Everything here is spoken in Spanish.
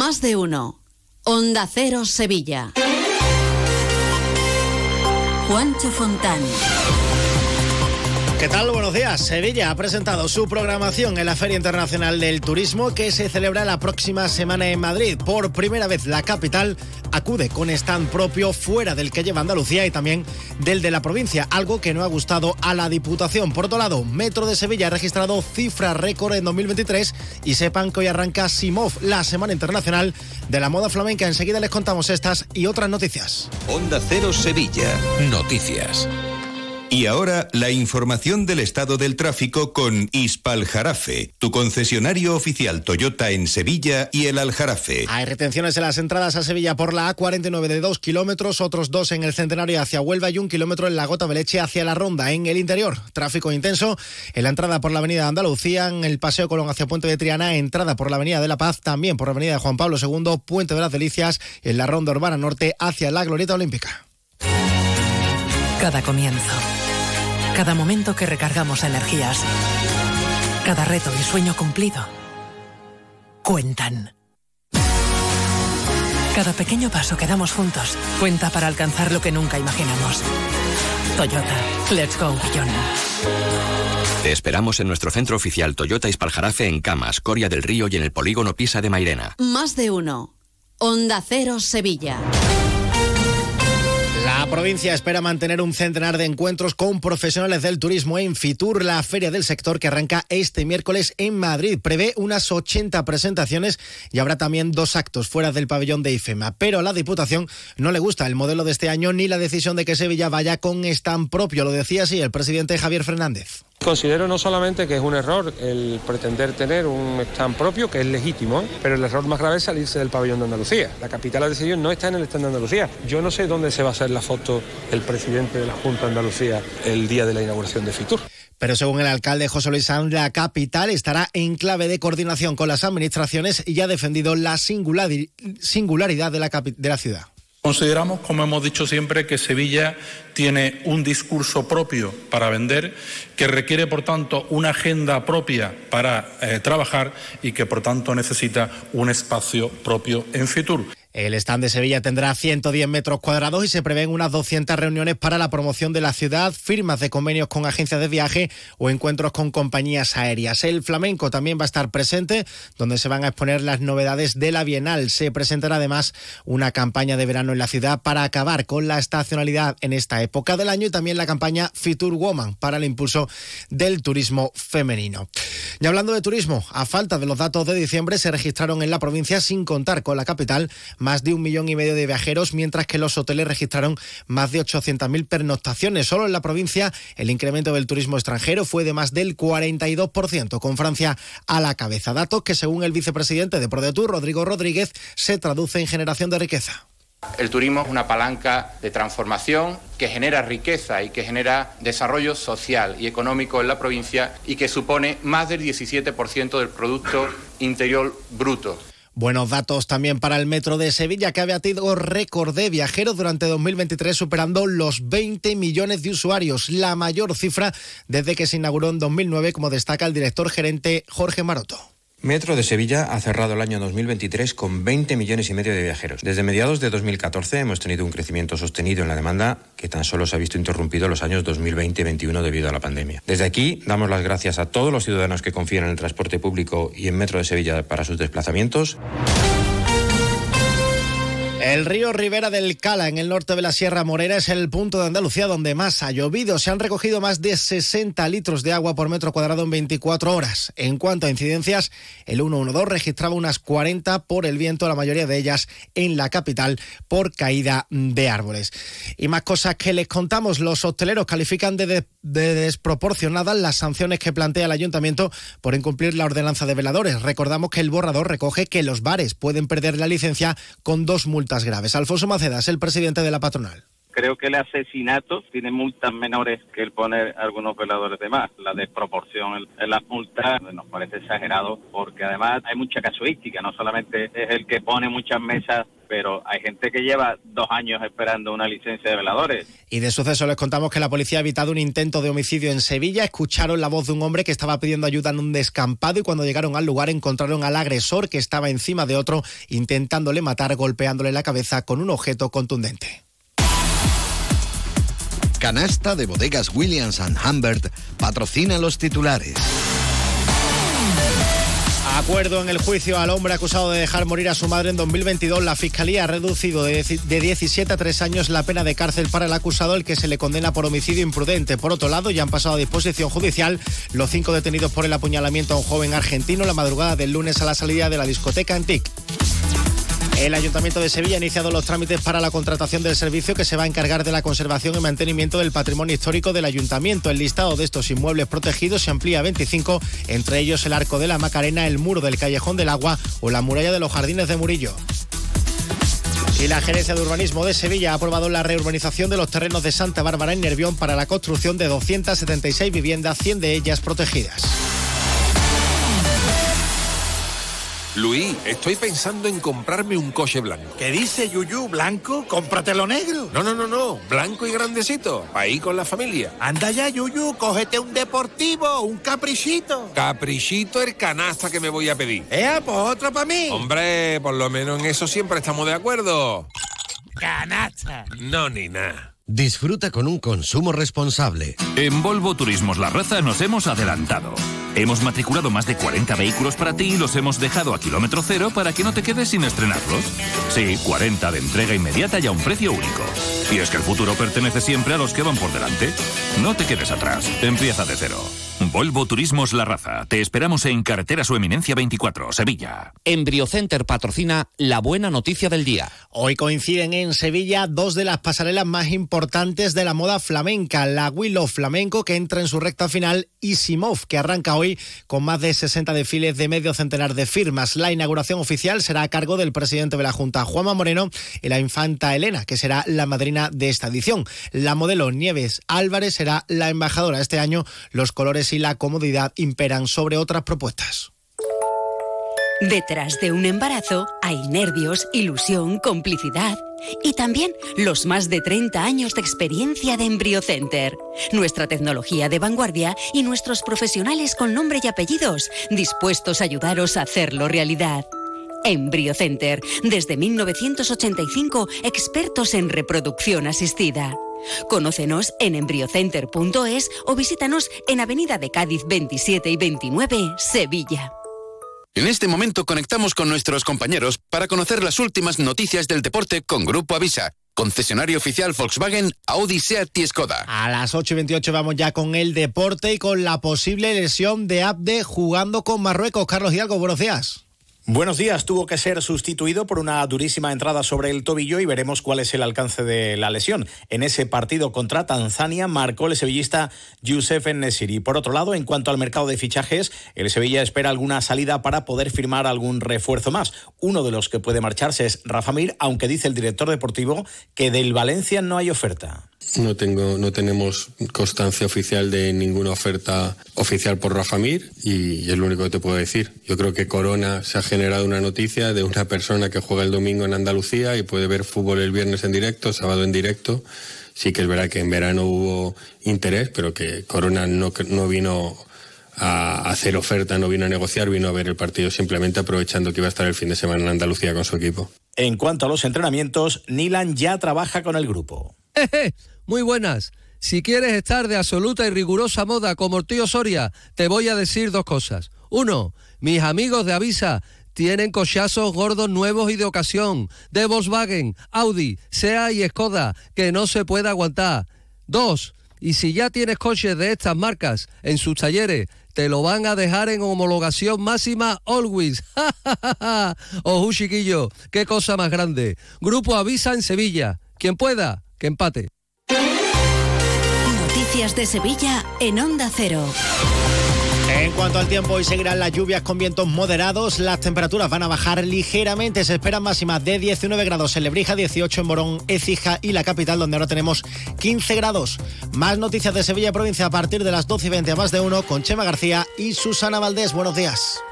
Más de uno. Onda Cero Sevilla. Juancho Fontán. ¿Qué tal? Buenos días. Sevilla ha presentado su programación en la Feria Internacional del Turismo que se celebra la próxima semana en Madrid. Por primera vez la capital acude con stand propio fuera del que lleva Andalucía y también del de la provincia, algo que no ha gustado a la Diputación. Por otro lado, Metro de Sevilla ha registrado cifra récord en 2023 y sepan que hoy arranca Simov, la Semana Internacional de la Moda Flamenca. Enseguida les contamos estas y otras noticias. Onda Cero Sevilla. Noticias. Y ahora la información del estado del tráfico con Ispaljarafe, tu concesionario oficial Toyota en Sevilla y el Aljarafe. Hay retenciones en las entradas a Sevilla por la A49 de 2 kilómetros, otros dos en el Centenario hacia Huelva y un kilómetro en la Gota Beleche hacia la Ronda. En el interior, tráfico intenso en la entrada por la Avenida de Andalucía, en el Paseo Colón hacia Puente de Triana, entrada por la Avenida de la Paz, también por la Avenida de Juan Pablo II, Puente de las Delicias, en la Ronda Urbana Norte hacia la Glorieta Olímpica. Cada comienzo. Cada momento que recargamos energías. Cada reto y sueño cumplido. Cuentan. Cada pequeño paso que damos juntos cuenta para alcanzar lo que nunca imaginamos. Toyota, let's go beyond. Te esperamos en nuestro centro oficial Toyota Ispaljarafe en Camas, Coria del Río y en el polígono Pisa de Mairena. Más de uno. Onda Cero Sevilla. La provincia espera mantener un centenar de encuentros con profesionales del turismo en Fitur, la feria del sector que arranca este miércoles en Madrid. Prevé unas 80 presentaciones y habrá también dos actos fuera del pabellón de IFEMA. Pero a la Diputación no le gusta el modelo de este año ni la decisión de que Sevilla vaya con stand propio. Lo decía así el presidente Javier Fernández. Considero no solamente que es un error el pretender tener un stand propio, que es legítimo, pero el error más grave es salirse del pabellón de Andalucía. La capital de Sevilla no está en el stand de Andalucía. Yo no sé dónde se va a hacer la foto el presidente de la Junta de Andalucía el día de la inauguración de Fitur. Pero según el alcalde José Luis Sanz, la capital estará en clave de coordinación con las administraciones y ha defendido la singularidad de la, de la ciudad. Consideramos, como hemos dicho siempre, que Sevilla tiene un discurso propio para vender, que requiere, por tanto, una agenda propia para eh, trabajar y que, por tanto, necesita un espacio propio en Fitur. El stand de Sevilla tendrá 110 metros cuadrados y se prevén unas 200 reuniones para la promoción de la ciudad, firmas de convenios con agencias de viaje o encuentros con compañías aéreas. El flamenco también va a estar presente, donde se van a exponer las novedades de la Bienal. Se presentará además una campaña de verano en la ciudad para acabar con la estacionalidad en esta época del año y también la campaña Future Woman para el impulso del turismo femenino. Y hablando de turismo, a falta de los datos de diciembre se registraron en la provincia sin contar con la capital más de un millón y medio de viajeros, mientras que los hoteles registraron más de 800.000 pernoctaciones. Solo en la provincia el incremento del turismo extranjero fue de más del 42%, con Francia a la cabeza. Datos que, según el vicepresidente de ProDetour, Rodrigo Rodríguez, se traduce en generación de riqueza. El turismo es una palanca de transformación que genera riqueza y que genera desarrollo social y económico en la provincia y que supone más del 17% del Producto Interior Bruto. Buenos datos también para el metro de Sevilla, que ha batido récord de viajeros durante 2023, superando los 20 millones de usuarios, la mayor cifra desde que se inauguró en 2009, como destaca el director gerente Jorge Maroto. Metro de Sevilla ha cerrado el año 2023 con 20 millones y medio de viajeros. Desde mediados de 2014 hemos tenido un crecimiento sostenido en la demanda que tan solo se ha visto interrumpido los años 2020 y 2021 debido a la pandemia. Desde aquí damos las gracias a todos los ciudadanos que confían en el transporte público y en Metro de Sevilla para sus desplazamientos. El río Ribera del Cala, en el norte de la Sierra Morena, es el punto de Andalucía donde más ha llovido. Se han recogido más de 60 litros de agua por metro cuadrado en 24 horas. En cuanto a incidencias, el 112 registraba unas 40 por el viento, la mayoría de ellas en la capital por caída de árboles. Y más cosas que les contamos, los hosteleros califican de, de, de desproporcionadas las sanciones que plantea el ayuntamiento por incumplir la ordenanza de veladores. Recordamos que el borrador recoge que los bares pueden perder la licencia con dos multas graves. Alfonso Macedas, el presidente de la patronal. Creo que el asesinato tiene multas menores que el poner algunos veladores de más. La desproporción en las multas nos parece exagerado porque además hay mucha casuística, no solamente es el que pone muchas mesas pero hay gente que lleva dos años esperando una licencia de veladores. Y de suceso les contamos que la policía ha evitado un intento de homicidio en Sevilla. Escucharon la voz de un hombre que estaba pidiendo ayuda en un descampado y cuando llegaron al lugar encontraron al agresor que estaba encima de otro intentándole matar golpeándole la cabeza con un objeto contundente. Canasta de bodegas Williams ⁇ Humbert patrocina los titulares. Acuerdo en el juicio al hombre acusado de dejar morir a su madre en 2022. La Fiscalía ha reducido de 17 a 3 años la pena de cárcel para el acusado, el que se le condena por homicidio imprudente. Por otro lado, ya han pasado a disposición judicial los cinco detenidos por el apuñalamiento a un joven argentino la madrugada del lunes a la salida de la discoteca Antic. El Ayuntamiento de Sevilla ha iniciado los trámites para la contratación del servicio que se va a encargar de la conservación y mantenimiento del patrimonio histórico del Ayuntamiento. El listado de estos inmuebles protegidos se amplía a 25, entre ellos el Arco de la Macarena, el Muro del Callejón del Agua o la Muralla de los Jardines de Murillo. Y la Gerencia de Urbanismo de Sevilla ha aprobado la reurbanización de los terrenos de Santa Bárbara en Nervión para la construcción de 276 viviendas, 100 de ellas protegidas. Luis, estoy pensando en comprarme un coche blanco. ¿Qué dice Yuyu? ¿Blanco? Cómpratelo negro. No, no, no, no. Blanco y grandecito. Ahí con la familia. Anda ya, Yuyu. Cógete un deportivo, un caprichito. Caprichito el canasta que me voy a pedir. Eh, pues otro para mí. Hombre, por lo menos en eso siempre estamos de acuerdo. Canasta. No, ni nada. Disfruta con un consumo responsable. En Volvo Turismos La Raza nos hemos adelantado. Hemos matriculado más de 40 vehículos para ti y los hemos dejado a kilómetro cero para que no te quedes sin estrenarlos. Sí, 40 de entrega inmediata y a un precio único. Y es que el futuro pertenece siempre a los que van por delante. No te quedes atrás. Empieza de cero. Volvo Turismos La Raza. Te esperamos en Carretera Su Eminencia 24, Sevilla. Embriocenter patrocina la buena noticia del día. Hoy coinciden en Sevilla dos de las pasarelas más importantes de la moda flamenca. La Willow Flamenco, que entra en su recta final, y Simov, que arranca hoy con más de 60 desfiles de medio centenar de firmas. La inauguración oficial será a cargo del presidente de la Junta, Juanma Moreno, y la infanta Elena, que será la madrina de esta edición. La modelo Nieves Álvarez será la embajadora este año. Los colores y la comodidad imperan sobre otras propuestas. Detrás de un embarazo hay nervios, ilusión, complicidad y también los más de 30 años de experiencia de EmbryoCenter. Nuestra tecnología de vanguardia y nuestros profesionales con nombre y apellidos dispuestos a ayudaros a hacerlo realidad. EmbryoCenter, desde 1985, expertos en reproducción asistida. Conócenos en embryocenter.es o visítanos en Avenida de Cádiz 27 y 29, Sevilla. En este momento conectamos con nuestros compañeros para conocer las últimas noticias del deporte con Grupo Avisa, concesionario oficial Volkswagen, Audi, Seat y Skoda. A las 8 y 28 vamos ya con el deporte y con la posible lesión de Abde jugando con Marruecos. Carlos Hidalgo, buenos días. Buenos días. Tuvo que ser sustituido por una durísima entrada sobre el tobillo y veremos cuál es el alcance de la lesión. En ese partido contra Tanzania marcó el sevillista Youssef Nesiri. Por otro lado, en cuanto al mercado de fichajes, el Sevilla espera alguna salida para poder firmar algún refuerzo más. Uno de los que puede marcharse es Rafa Mir, aunque dice el director deportivo que del Valencia no hay oferta. No tengo, no tenemos constancia oficial de ninguna oferta oficial por Rafa Mir y es lo único que te puedo decir. Yo creo que Corona se ha generado una noticia de una persona que juega el domingo en Andalucía y puede ver fútbol el viernes en directo, sábado en directo. Sí que es verdad que en verano hubo interés, pero que Corona no, no vino a hacer oferta, no vino a negociar, vino a ver el partido simplemente aprovechando que iba a estar el fin de semana en Andalucía con su equipo. En cuanto a los entrenamientos, Nilan ya trabaja con el grupo. Muy buenas. Si quieres estar de absoluta y rigurosa moda como el tío Soria, te voy a decir dos cosas. Uno, mis amigos de Avisa tienen cochazos gordos nuevos y de ocasión, de Volkswagen, Audi, SEA y Skoda, que no se puede aguantar. Dos, y si ya tienes coches de estas marcas en sus talleres, te lo van a dejar en homologación máxima always. Ojo, chiquillo, qué cosa más grande. Grupo Avisa en Sevilla. Quien pueda, que empate. Noticias de Sevilla en Onda Cero. En cuanto al tiempo, hoy seguirán las lluvias con vientos moderados. Las temperaturas van a bajar ligeramente. Se esperan máximas de 19 grados en Lebrija, 18 en Morón, Écija y la capital, donde ahora tenemos 15 grados. Más noticias de Sevilla provincia a partir de las 12 y 20 a más de uno con Chema García y Susana Valdés. Buenos días.